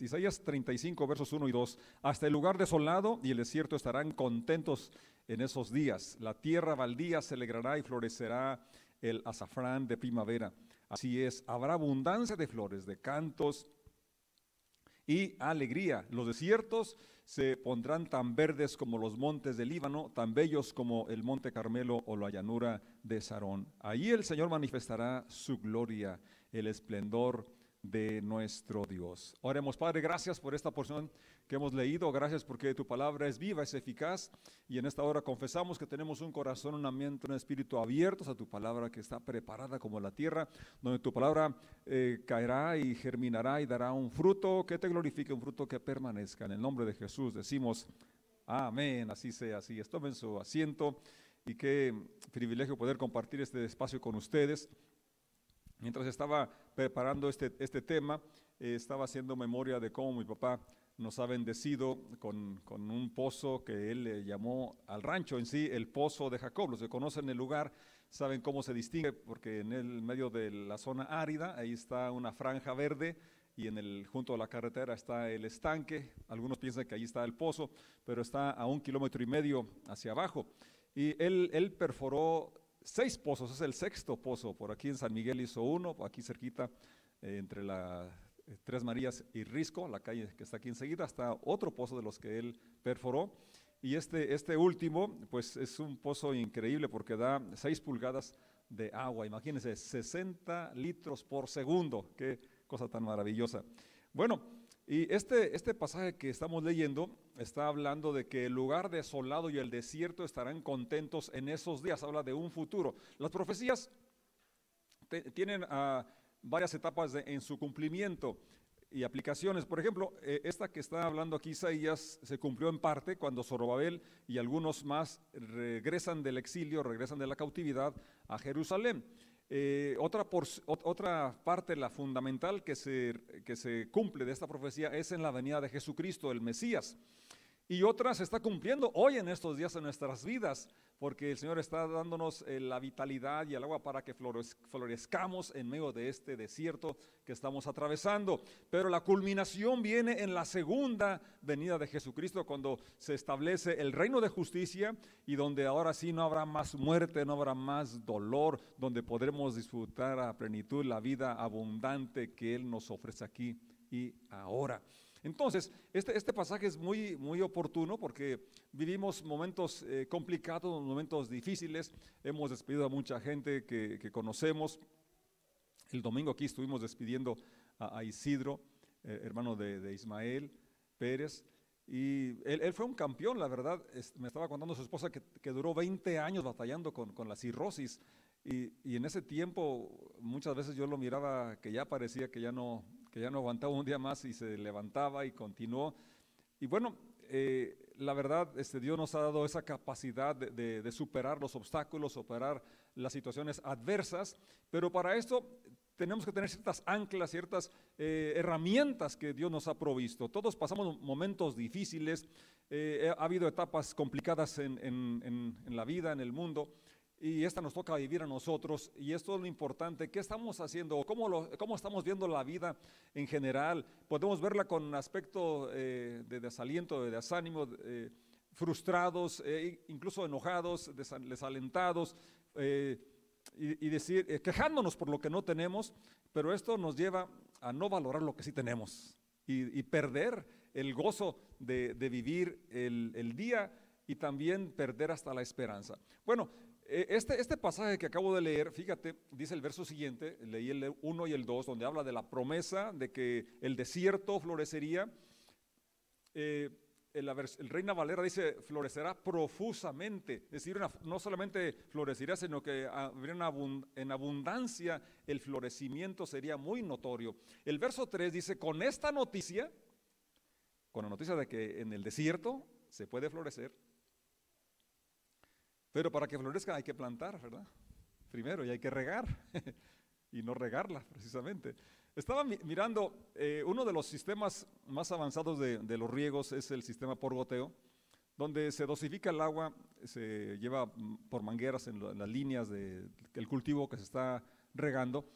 Isaías 35, versos 1 y 2. Hasta el lugar desolado y el desierto estarán contentos en esos días. La tierra baldía se alegrará y florecerá el azafrán de primavera. Así es, habrá abundancia de flores, de cantos y alegría. Los desiertos se pondrán tan verdes como los montes del Líbano, tan bellos como el monte Carmelo o la llanura de Sarón. Allí el Señor manifestará su gloria, el esplendor de nuestro Dios. Oremos, Padre, gracias por esta porción que hemos leído, gracias porque tu palabra es viva, es eficaz y en esta hora confesamos que tenemos un corazón, un ambiente, un espíritu abiertos a tu palabra que está preparada como la tierra, donde tu palabra eh, caerá y germinará y dará un fruto que te glorifique, un fruto que permanezca. En el nombre de Jesús decimos, amén, así sea, así es. Tomen su asiento y qué privilegio poder compartir este espacio con ustedes. Mientras estaba preparando este, este tema, eh, estaba haciendo memoria de cómo mi papá nos ha bendecido con, con, un pozo que él le llamó al rancho en sí, el pozo de Jacob. Los que conocen el lugar saben cómo se distingue, porque en el medio de la zona árida, ahí está una franja verde y en el, junto a la carretera está el estanque. Algunos piensan que ahí está el pozo, pero está a un kilómetro y medio hacia abajo. Y él, él perforó seis pozos, es el sexto pozo. Por aquí en San Miguel hizo uno, aquí cerquita, eh, entre la eh, Tres Marías y Risco, la calle que está aquí enseguida, está otro pozo de los que él perforó. Y este, este último, pues es un pozo increíble porque da seis pulgadas de agua. Imagínense, 60 litros por segundo. Qué cosa tan maravillosa. Bueno, y este, este pasaje que estamos leyendo está hablando de que el lugar desolado y el desierto estarán contentos en esos días. Habla de un futuro. Las profecías tienen uh, varias etapas en su cumplimiento y aplicaciones. Por ejemplo, eh, esta que está hablando aquí Isaías se cumplió en parte cuando Zorobabel y algunos más regresan del exilio, regresan de la cautividad a Jerusalén. Eh, otra, parte, la fundamental que se cumple de esta profecía es en la venida de Jesucristo, el Mesías. Y otra se está cumpliendo hoy en estos días en nuestras vidas, porque el Señor está dándonos eh, la vitalidad y el agua para que florezcamos en medio de este desierto que estamos atravesando. Pero la culminación viene en la segunda venida de Jesucristo, cuando se establece el reino de justicia y donde ahora sí no habrá más muerte, no habrá más dolor, donde podremos disfrutar a plenitud la vida abundante que Él nos ofrece aquí y ahora. Entonces, este, este, pasaje es muy, muy oportuno porque vivimos momentos eh, complicados, momentos difíciles. Hemos despedido a mucha gente que, conocemos. El domingo aquí estuvimos despidiendo a, Isidro, eh, hermano de, Ismael Pérez. Y él, fue un campeón, la verdad. me estaba contando su esposa que, duró 20 años batallando con, con la cirrosis. Y, y, en ese tiempo muchas veces yo lo miraba que ya parecía que ya no, ya no aguantaba un día más y se levantaba y continuó. Y bueno, eh, la verdad, este, Dios nos ha dado esa capacidad de, superar los obstáculos, superar las situaciones adversas, pero para esto tenemos que tener ciertas anclas, ciertas eh, herramientas que Dios nos ha provisto. Todos pasamos momentos difíciles, eh, ha habido etapas complicadas en la vida, en el mundo, y esta nos toca vivir a nosotros y esto es lo importante, ¿qué estamos haciendo? ¿Cómo, cómo estamos viendo la vida en general? Podemos verla con aspecto eh, de desaliento, de desánimo, eh, frustrados, eh, incluso enojados, desalentados y, decir, quejándonos por lo que no tenemos, pero esto nos lleva a no valorar lo que sí tenemos y, perder el gozo de, vivir el, día y también perder hasta la esperanza. Bueno, este, este, pasaje que acabo de leer, fíjate, dice el verso siguiente, leí el 1 y el 2, donde habla de la promesa de que el desierto florecería. Eh, el, el, Reina Valera dice, florecerá profusamente, es decir, no solamente florecerá, sino que habría en abundancia el florecimiento sería muy notorio. El verso 3 dice, con esta noticia, con la noticia de que en el desierto se puede florecer, pero para que florezca hay que plantar, ¿verdad? Primero, y hay que regar, y no regarla precisamente. Estaba mirando, eh, uno de los sistemas más avanzados de, los riegos es el sistema por goteo, donde se dosifica el agua, se lleva por mangueras en, las líneas del cultivo que se está regando,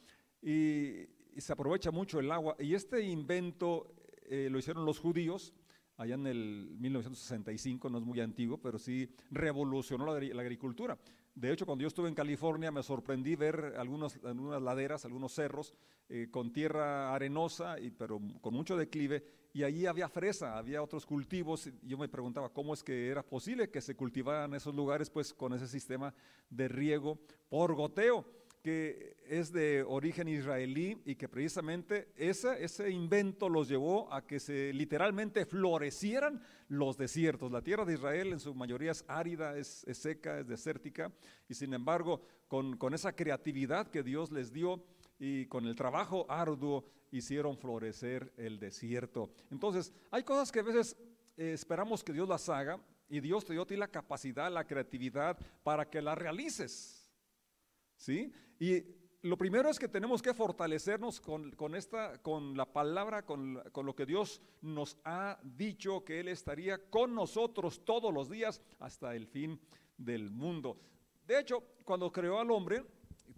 y, se aprovecha mucho el agua. Y este invento eh, lo hicieron los judíos allá en el 1965, no es muy antiguo, pero sí revolucionó la, agricultura. De hecho, cuando yo estuve en California me sorprendí ver algunas, algunas laderas, algunos cerros eh, con tierra arenosa, y, pero con mucho declive, y allí había fresa, había otros cultivos. Y yo me preguntaba cómo es que era posible que se cultivaran esos lugares pues con ese sistema de riego por goteo que es de origen israelí y que precisamente ese, ese invento los llevó a que se literalmente florecieran los desiertos. La tierra de Israel en su mayoría es árida, es, seca, es desértica y sin embargo con, con esa creatividad que Dios les dio y con el trabajo arduo hicieron florecer el desierto. Entonces hay cosas que a veces eh, esperamos que Dios las haga y Dios te dio ti la capacidad, la creatividad para que las realices. ¿Sí? Y lo primero es que tenemos que fortalecernos con, esta, con la palabra, con, con, lo que Dios nos ha dicho, que Él estaría con nosotros todos los días hasta el fin del mundo. De hecho, cuando creó al hombre,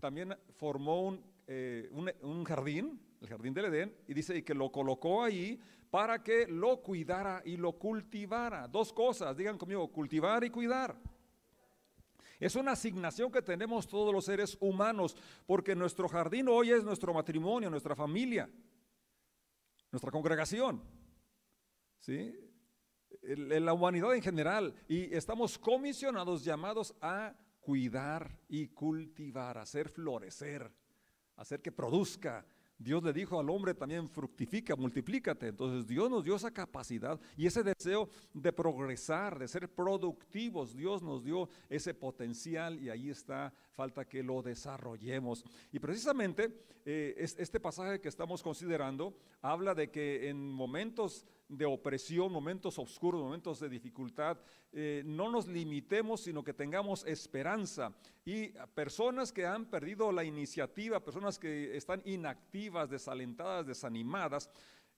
también formó un, eh, un, un jardín, el jardín del Edén, y dice que lo colocó ahí para que lo cuidara y lo cultivara. Dos cosas, digan conmigo, cultivar y cuidar. Es una asignación que tenemos todos los seres humanos, porque nuestro jardín hoy es nuestro matrimonio, nuestra familia, nuestra congregación, ¿sí? la humanidad en general. Y estamos comisionados, llamados a cuidar y cultivar, hacer florecer, hacer que produzca, Dios le dijo al hombre también fructifica, multiplícate. Entonces Dios nos dio esa capacidad y ese deseo de progresar, de ser productivos. Dios nos dio ese potencial y ahí está, falta que lo desarrollemos. Y precisamente eh, este pasaje que estamos considerando habla de que en momentos de opresión, momentos oscuros, momentos de dificultad, eh, no nos limitemos, sino que tengamos esperanza. Y personas que han perdido la iniciativa, personas que están inactivas, desalentadas, desanimadas,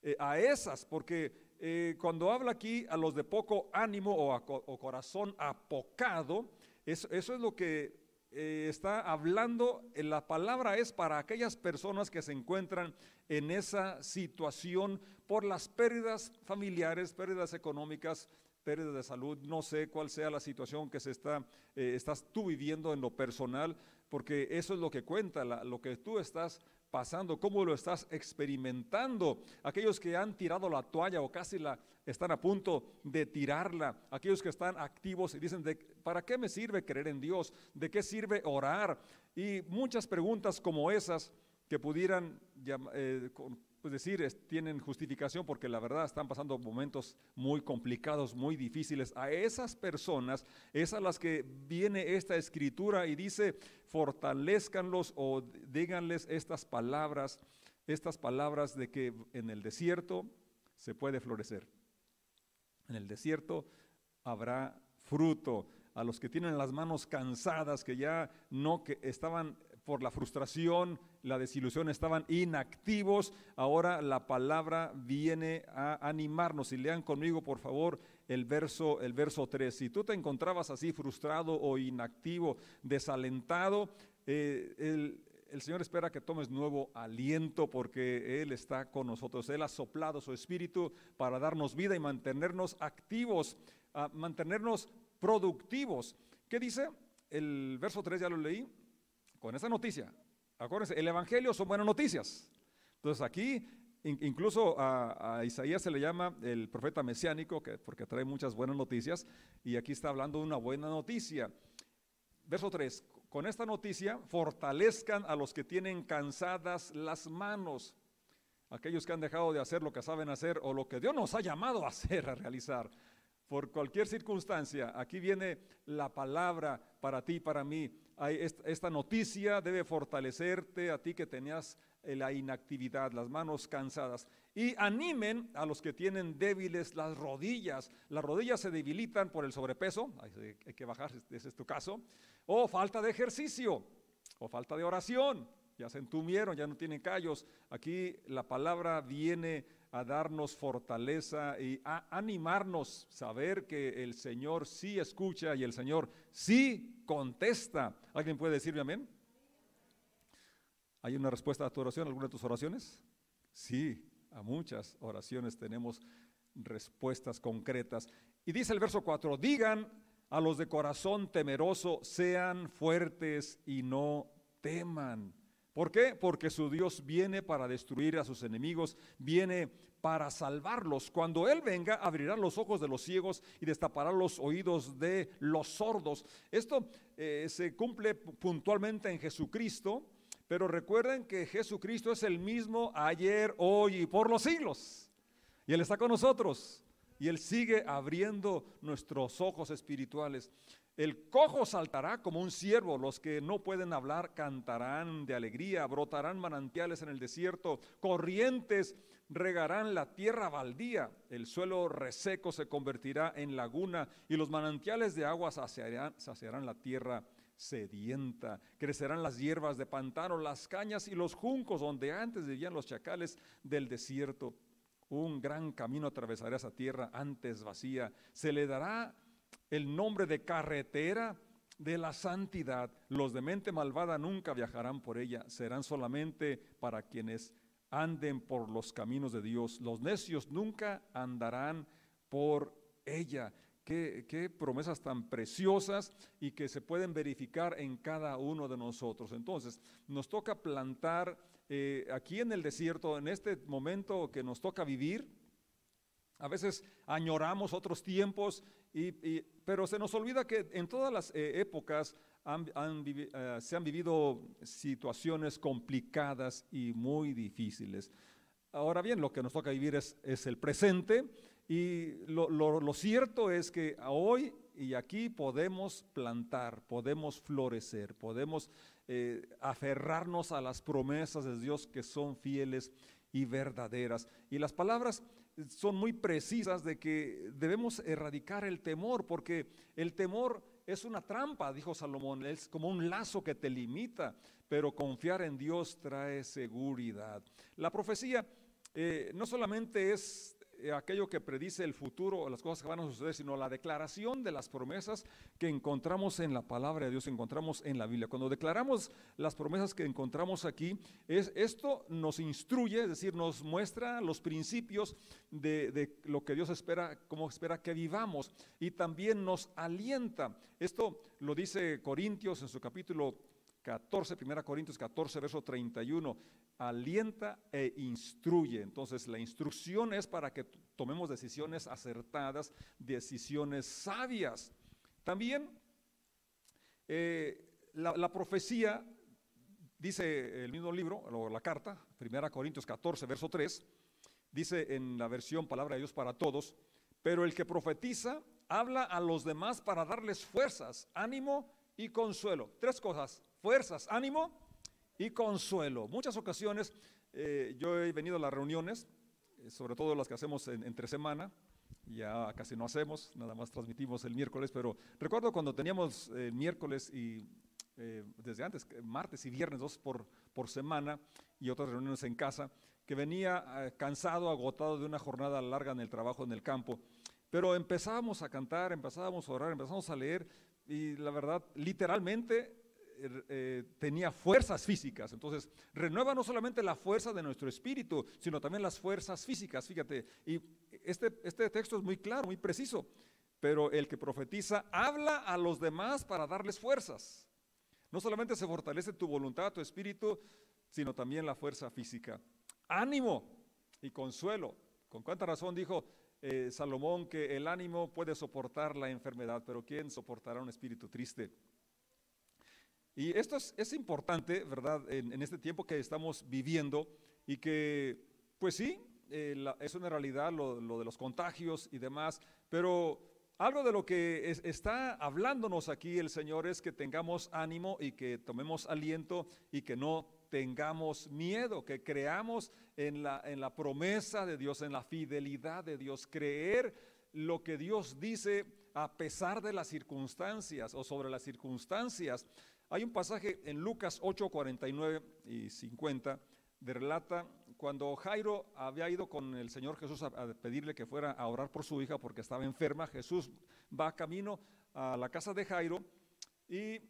eh, a esas, porque eh, cuando habla aquí a los de poco ánimo o, corazón apocado, eso, es lo que está hablando, la palabra es para aquellas personas que se encuentran en esa situación por las pérdidas familiares, pérdidas económicas, pérdidas de salud. No sé cuál sea la situación que se está, eh, estás tú viviendo en lo personal, porque eso es lo que cuenta, lo que tú estás pasando, cómo lo estás experimentando. Aquellos que han tirado la toalla o casi la están a punto de tirarla, aquellos que están activos y dicen, de, ¿para qué me sirve creer en Dios? ¿De qué sirve orar? Y muchas preguntas como esas que pudieran eh, pues decir, tienen justificación porque la verdad están pasando momentos muy complicados, muy difíciles. A esas personas es a las que viene esta escritura y dice, fortalezcanlos o díganles estas palabras, estas palabras de que en el desierto se puede florecer. En el desierto habrá fruto. A los que tienen las manos cansadas, que ya no que estaban por la frustración, la desilusión, estaban inactivos. Ahora la palabra viene a animarnos. Y lean conmigo, por favor, el verso, el verso 3. Si tú te encontrabas así frustrado o inactivo, desalentado, eh, el, Señor espera que tomes nuevo aliento porque Él está con nosotros. Él ha soplado su espíritu para darnos vida y mantenernos activos, mantenernos productivos. ¿Qué dice? El verso 3 ya lo leí con esa noticia. Acuérdense, el Evangelio son buenas noticias. Entonces aquí incluso a, Isaías se le llama el profeta mesiánico, que, porque trae muchas buenas noticias, y aquí está hablando de una buena noticia. Verso 3, con esta noticia fortalezcan a los que tienen cansadas las manos, aquellos que han dejado de hacer lo que saben hacer o lo que Dios nos ha llamado a hacer, a realizar. Por cualquier circunstancia, aquí viene la palabra para ti, para mí esta noticia debe fortalecerte a ti que tenías eh, la inactividad, las manos cansadas. Y animen a los que tienen débiles las rodillas. Las rodillas se debilitan por el sobrepeso, hay que bajar, ese es tu caso, o falta de ejercicio, o falta de oración. Ya se entumieron, ya no tienen callos. Aquí la palabra viene a darnos fortaleza y a animarnos, saber que el Señor sí escucha y el Señor sí contesta. ¿Alguien puede decirme amén? ¿Hay una respuesta a tu oración, alguna de tus oraciones? Sí, a muchas oraciones tenemos respuestas concretas. Y dice el verso 4, digan a los de corazón temeroso, sean fuertes y no teman. ¿Por qué? Porque su Dios viene para destruir a sus enemigos, viene para salvarlos. Cuando Él venga, abrirá los ojos de los ciegos y destapará los oídos de los sordos. Esto eh, se cumple puntualmente en Jesucristo, pero recuerden que Jesucristo es el mismo ayer, hoy y por los siglos. Y Él está con nosotros. Y Él sigue abriendo nuestros ojos espirituales. El cojo saltará como un ciervo, los que no pueden hablar cantarán de alegría, brotarán manantiales en el desierto, corrientes regarán la tierra baldía, el suelo reseco se convertirá en laguna y los manantiales de agua saciarán, la tierra sedienta. Crecerán las hierbas de pantano, las cañas y los juncos donde antes vivían los chacales del desierto. Un gran camino atravesará esa tierra antes vacía. Se le dará el nombre de carretera de la santidad. Los de mente malvada nunca viajarán por ella, serán solamente para quienes anden por los caminos de Dios. Los necios nunca andarán por ella. Qué, promesas tan preciosas y que se pueden verificar en cada uno de nosotros. Entonces, nos toca plantar eh, aquí en el desierto, en este momento que nos toca vivir. A veces añoramos otros tiempos pero se nos olvida que en todas las eh, épocas eh, se han vivido situaciones complicadas y muy difíciles. Ahora bien, lo que nos toca vivir es, el presente y lo, cierto es que hoy y aquí podemos plantar, podemos florecer, podemos eh, aferrarnos a las promesas de Dios que son fieles y verdaderas. Y las palabras son muy precisas de que debemos erradicar el temor, porque el temor es una trampa, dijo Salomón, es como un lazo que te limita, pero confiar en Dios trae seguridad. La profecía eh, no solamente es aquello que predice el futuro, las cosas que van a suceder, sino la declaración de las promesas que encontramos en la palabra de Dios, encontramos en la Biblia. Cuando declaramos las promesas que encontramos aquí, es, esto nos instruye, es decir, nos muestra los principios de, de lo que Dios espera, cómo espera que vivamos, y también nos alienta. Esto lo dice Corintios en su capítulo 14, 1 Corintios 14, verso 31 alienta e instruye. Entonces la instrucción es para que tomemos decisiones acertadas, decisiones sabias. También eh, la, profecía, dice el mismo libro, o la carta, 1 Corintios 14, verso 3, dice en la versión Palabra de Dios para Todos, pero el que profetiza habla a los demás para darles fuerzas, ánimo y consuelo. Tres cosas, fuerzas, ánimo y consuelo. Muchas ocasiones eh, yo he venido a las reuniones, eh, sobre todo las que hacemos entre semana, ya casi no hacemos, nada más transmitimos el miércoles, pero recuerdo cuando teníamos eh, miércoles y desde antes, martes y viernes, dos por, por semana y otras reuniones en casa, que venía cansado, agotado de una jornada larga en el trabajo en el campo, pero empezábamos a cantar, empezábamos a orar, empezábamos a leer y la verdad, literalmente Er, eh, tenía fuerzas físicas. Entonces, renueva no solamente la fuerza de nuestro espíritu, sino también las fuerzas físicas. Fíjate, y este, este texto es muy claro, muy preciso. Pero el que profetiza habla a los demás para darles fuerzas. No solamente se fortalece tu voluntad, tu espíritu, sino también la fuerza física. Ánimo y consuelo. ¿Con cuánta razón dijo eh, Salomón que el ánimo puede soportar la enfermedad, pero ¿quién soportará un espíritu triste? Y esto es, importante, ¿verdad?, en, este tiempo que estamos viviendo y que, pues sí, eh, es una realidad lo, de los contagios y demás, pero algo de lo que está hablándonos aquí el Señor es que tengamos ánimo y que tomemos aliento y que no tengamos miedo, que creamos en la, en la promesa de Dios, en la fidelidad de Dios, creer lo que Dios dice a pesar de las circunstancias o sobre las circunstancias. Hay un pasaje en Lucas 8, 49 y 50 de relata cuando Jairo había ido con el Señor Jesús a, pedirle que fuera a orar por su hija porque estaba enferma. Jesús va camino a la casa de Jairo y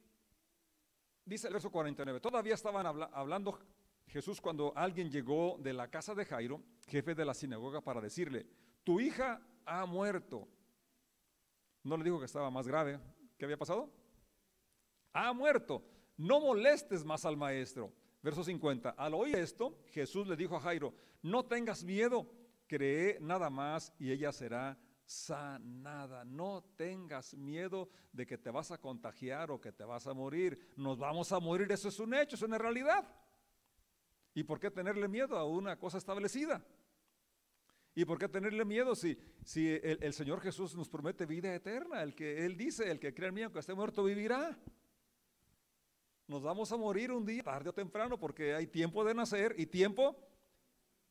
dice el verso 49, todavía estaban hablando Jesús cuando alguien llegó de la casa de Jairo, jefe de la sinagoga, para decirle, tu hija ha muerto. No le dijo que estaba más grave. ¿Qué había pasado? Ha muerto. No molestes más al maestro. Verso 50. Al oír esto, Jesús le dijo a Jairo, no tengas miedo, cree nada más y ella será sanada. No tengas miedo de que te vas a contagiar o que te vas a morir. Nos vamos a morir, eso es un hecho, es una realidad. ¿Y por qué tenerle miedo a una cosa establecida? ¿Y por qué tenerle miedo si, si el, Señor Jesús nos promete vida eterna? El que Él dice, el que cree en mí, aunque esté muerto, vivirá. Nos vamos a morir un día, tarde o temprano, porque hay tiempo de nacer y tiempo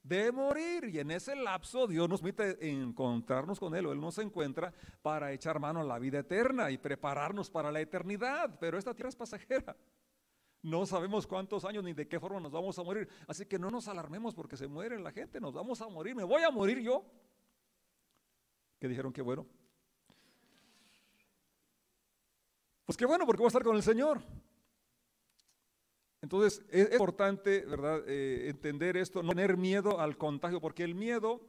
de morir. Y en ese lapso Dios nos permite encontrarnos con Él, o Él nos encuentra para echar mano a la vida eterna y prepararnos para la eternidad. Pero esta tierra es pasajera. No sabemos cuántos años ni de qué forma nos vamos a morir. Así que no nos alarmemos porque se muere la gente. Nos vamos a morir. ¿Me voy a morir yo? Que dijeron que bueno. Pues qué bueno porque voy a estar con el Señor. Entonces es importante, ¿verdad?, eh, entender esto, no tener miedo al contagio, porque el miedo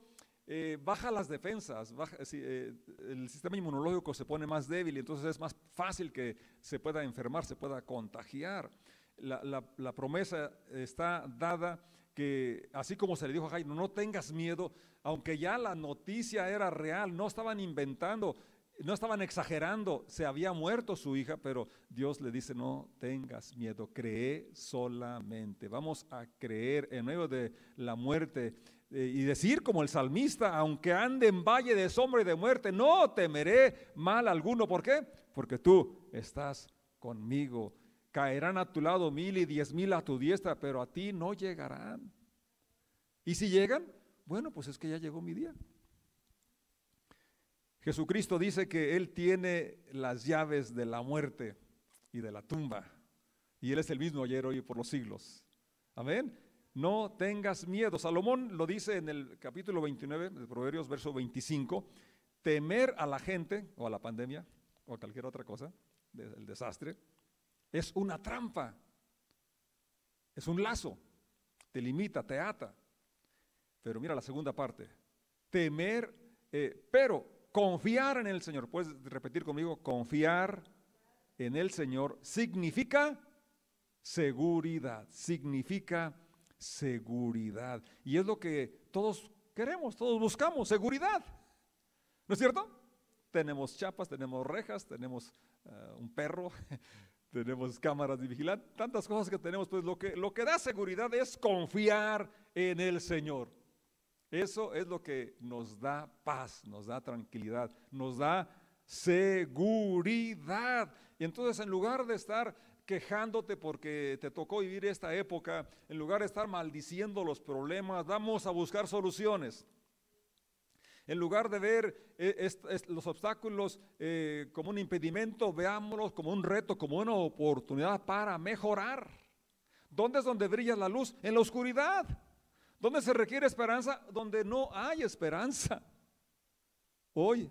eh, baja las defensas, eh, el sistema inmunológico se pone más débil y entonces es más fácil que se pueda enfermar, se pueda contagiar la, promesa está dada que así como se le dijo a Jairo, no tengas miedo, aunque ya la noticia era real, no estaban inventando, no estaban exagerando, se había muerto su hija, pero Dios le dice, no tengas miedo, cree solamente. Vamos a creer en medio de la muerte eh, y decir como el salmista, aunque ande en valle de sombra y de muerte, no temeré mal alguno. ¿Por qué? Porque tú estás conmigo Caerán a tu lado mil y diez mil a tu diestra, pero a ti no llegarán. Y si llegan, bueno, pues es que ya llegó mi día. Jesucristo dice que Él tiene las llaves de la muerte y de la tumba. Y Él es el mismo ayer, hoy y por los siglos. Amén. No tengas miedo. Salomón lo dice en el capítulo 29 de Proverbios, verso 25. Temer a la gente o a la pandemia o a cualquier otra cosa, el desastre, es una trampa, es un lazo, te limita, te ata. Pero mira la segunda parte, temer, eh, pero confiar en el Señor. ¿Puedes repetir conmigo? Confiar en el Señor significa seguridad, significa seguridad. Y es lo que todos queremos, todos buscamos, seguridad. ¿No es cierto? Tenemos chapas, tenemos rejas, tenemos eh, un perro, tenemos cámaras de vigilancia, tantas cosas que tenemos, pues lo que, lo que da seguridad es confiar en el Señor. Eso es lo que nos da paz, nos da tranquilidad, nos da seguridad. Y entonces en lugar de estar quejándote porque te tocó vivir esta época, en lugar de estar maldiciendo los problemas, vamos a buscar soluciones. En lugar de ver eh, los obstáculos eh, como un impedimento, veámoslos como un reto, como una oportunidad para mejorar. ¿Dónde es donde brilla la luz? En la oscuridad. ¿Dónde se requiere esperanza? Donde no hay esperanza. Hoy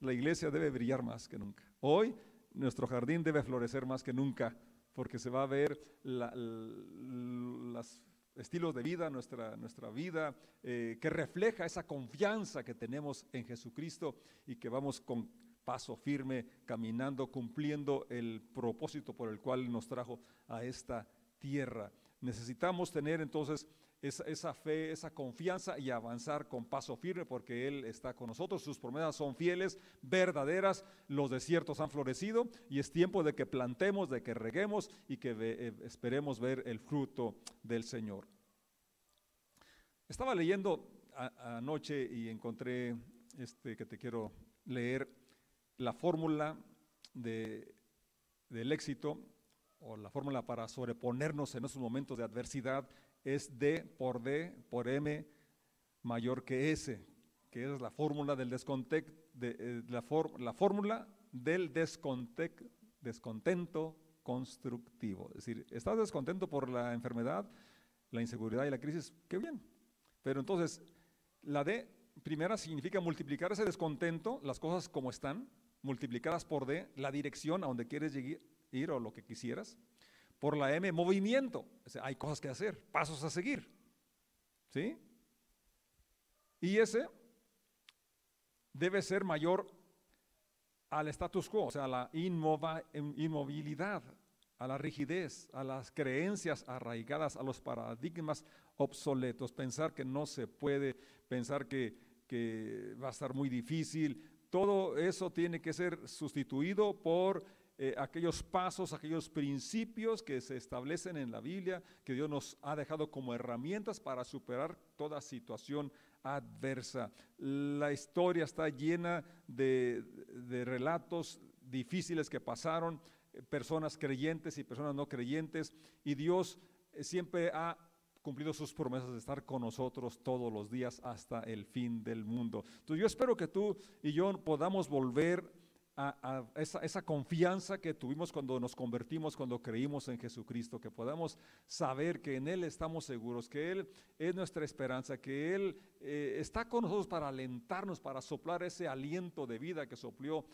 la iglesia debe brillar más que nunca. Hoy nuestro jardín debe florecer más que nunca, porque se va a ver las estilos de vida, nuestra, nuestra vida, eh, que refleja esa confianza que tenemos en Jesucristo y que vamos con paso firme, caminando, cumpliendo el propósito por el cual nos trajo a esta tierra. Necesitamos tener entonces esa, fe, esa confianza y avanzar con paso firme porque Él está con nosotros. Sus promesas son fieles, verdaderas. Los desiertos han florecido y es tiempo de que plantemos, de que reguemos y que eh, esperemos ver el fruto del Señor. Estaba leyendo anoche y encontré este que te quiero leer la fórmula de, del éxito o la fórmula para sobreponernos en esos momentos de adversidad es D por D por M mayor que S, que es la fórmula del de, eh, descontento constructivo. Es decir, estás descontento por la enfermedad, la inseguridad y la crisis, qué bien. Pero entonces, la D primera significa multiplicar ese descontento, las cosas como están, multiplicadas por D, la dirección a donde quieres ir o lo que quisieras. Por la M, movimiento. hay cosas que hacer, pasos a seguir. ¿Sí? Y ese debe ser mayor al status quo, o sea, a la inmovilidad, a la rigidez, a las creencias arraigadas, a los paradigmas obsoletos, pensar que no se puede, pensar que, que va a estar muy difícil, todo eso tiene que ser sustituido por eh, aquellos pasos, aquellos principios que se establecen en la Biblia, que Dios nos ha dejado como herramientas para superar toda situación adversa. La historia está llena de, de relatos difíciles que pasaron, eh, personas creyentes y personas no creyentes, y Dios eh, siempre ha cumplido sus promesas de estar con nosotros todos los días hasta el fin del mundo. Entonces yo espero que tú y yo podamos volver a, esa, confianza que tuvimos cuando nos convertimos, cuando creímos en Jesucristo, que podamos saber que en Él estamos seguros, que Él es nuestra esperanza, que Él eh, está con nosotros para alentarnos, para soplar ese aliento de vida que sopló,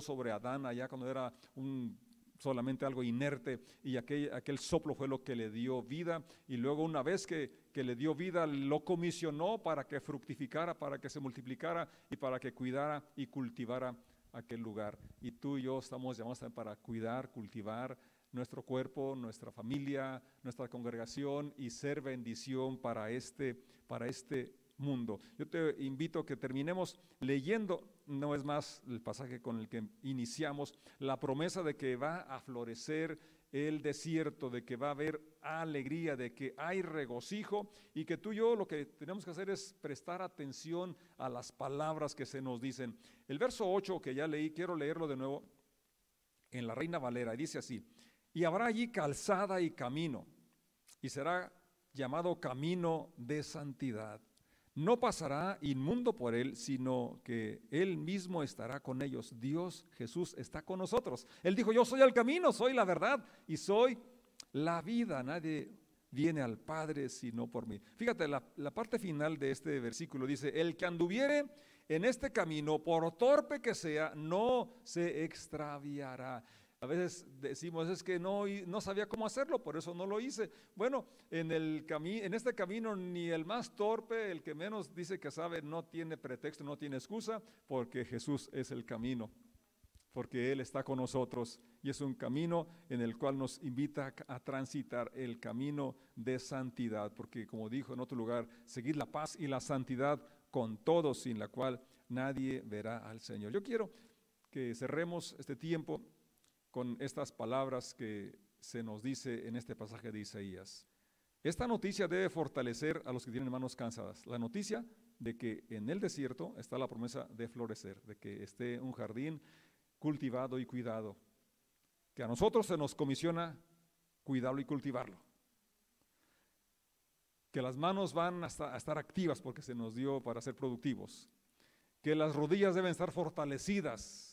sobre Adán allá cuando era un solamente algo inerte y aquel, aquel, soplo fue lo que le dio vida y luego una vez que, que, le dio vida lo comisionó para que fructificara, para que se multiplicara y para que cuidara y cultivara aquel lugar. Y tú y yo estamos llamados también para cuidar, cultivar nuestro cuerpo, nuestra familia, nuestra congregación y ser bendición para este, para este mundo. Yo te invito a que terminemos leyendo, no es más el pasaje con el que iniciamos, la promesa de que va a florecer el desierto, de que va a haber alegría, de que hay regocijo y que tú y yo lo que tenemos que hacer es prestar atención a las palabras que se nos dicen. El verso 8 que ya leí, quiero leerlo de nuevo en la Reina Valera, y dice así, y habrá allí calzada y camino, y será llamado camino de santidad no pasará inmundo por él, sino que él mismo estará con ellos. Dios Jesús está con nosotros. Él dijo, yo soy el camino, soy la verdad y soy la vida. Nadie viene al Padre sino por mí. Fíjate, la, la parte final de este versículo dice, el que anduviere en este camino, por torpe que sea, no se extraviará. A veces decimos, es que no, no sabía cómo hacerlo, por eso no lo hice. Bueno, en, el en este camino ni el más torpe, el que menos dice que sabe, no tiene pretexto, no tiene excusa, porque Jesús es el camino, porque Él está con nosotros y es un camino en el cual nos invita a transitar el camino de santidad, porque como dijo en otro lugar, seguir la paz y la santidad con todos, sin la cual nadie verá al Señor. Yo quiero que cerremos este tiempo con estas palabras que se nos dice en este pasaje de Isaías. Esta noticia debe fortalecer a los que tienen manos cansadas. La noticia de que en el desierto está la promesa de florecer, de que esté un jardín cultivado y cuidado. Que a nosotros se nos comisiona cuidarlo y cultivarlo. Que las manos van a estar activas porque se nos dio para ser productivos. Que las rodillas deben estar fortalecidas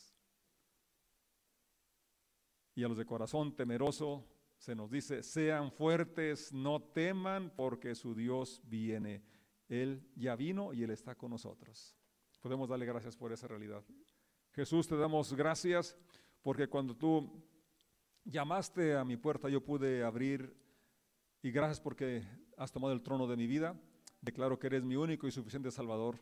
y a los de corazón temeroso se nos dice, sean fuertes, no teman, porque su Dios viene. Él ya vino y Él está con nosotros. Podemos darle gracias por esa realidad. Jesús, te damos gracias porque cuando tú llamaste a mi puerta yo pude abrir y gracias porque has tomado el trono de mi vida. Declaro que eres mi único y suficiente Salvador.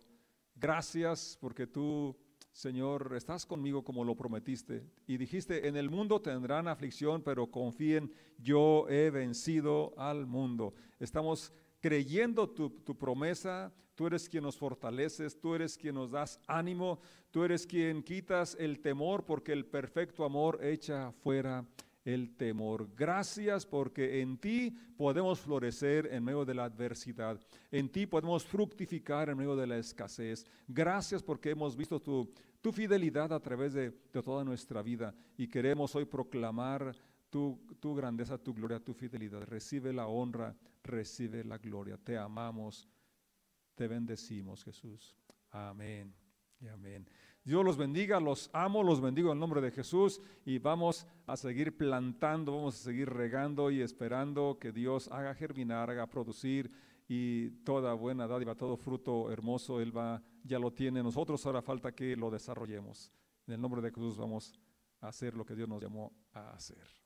Gracias porque tú Señor, estás conmigo como lo prometiste. Y dijiste, en el mundo tendrán aflicción, pero confíen, yo he vencido al mundo. Estamos creyendo tu, promesa, tú eres quien nos fortaleces, tú eres quien nos das ánimo, tú eres quien quitas el temor, porque el perfecto amor echa fuera el temor. Gracias porque en ti podemos florecer en medio de la adversidad. En ti podemos fructificar en medio de la escasez. Gracias porque hemos visto tu, fidelidad a través de, toda nuestra vida y queremos hoy proclamar tu, tu grandeza, tu gloria, tu fidelidad. Recibe la honra, recibe la gloria. Te amamos, te bendecimos, Jesús. Amén y amén. Dios los bendiga, los amo, los bendigo en el nombre de Jesús y vamos a seguir plantando, vamos a seguir regando y esperando que Dios haga germinar, haga producir y toda buena dádiva, todo fruto hermoso, Él va, ya lo tiene. Nosotros ahora falta que lo desarrollemos. En el nombre de Jesús vamos a hacer lo que Dios nos llamó a hacer.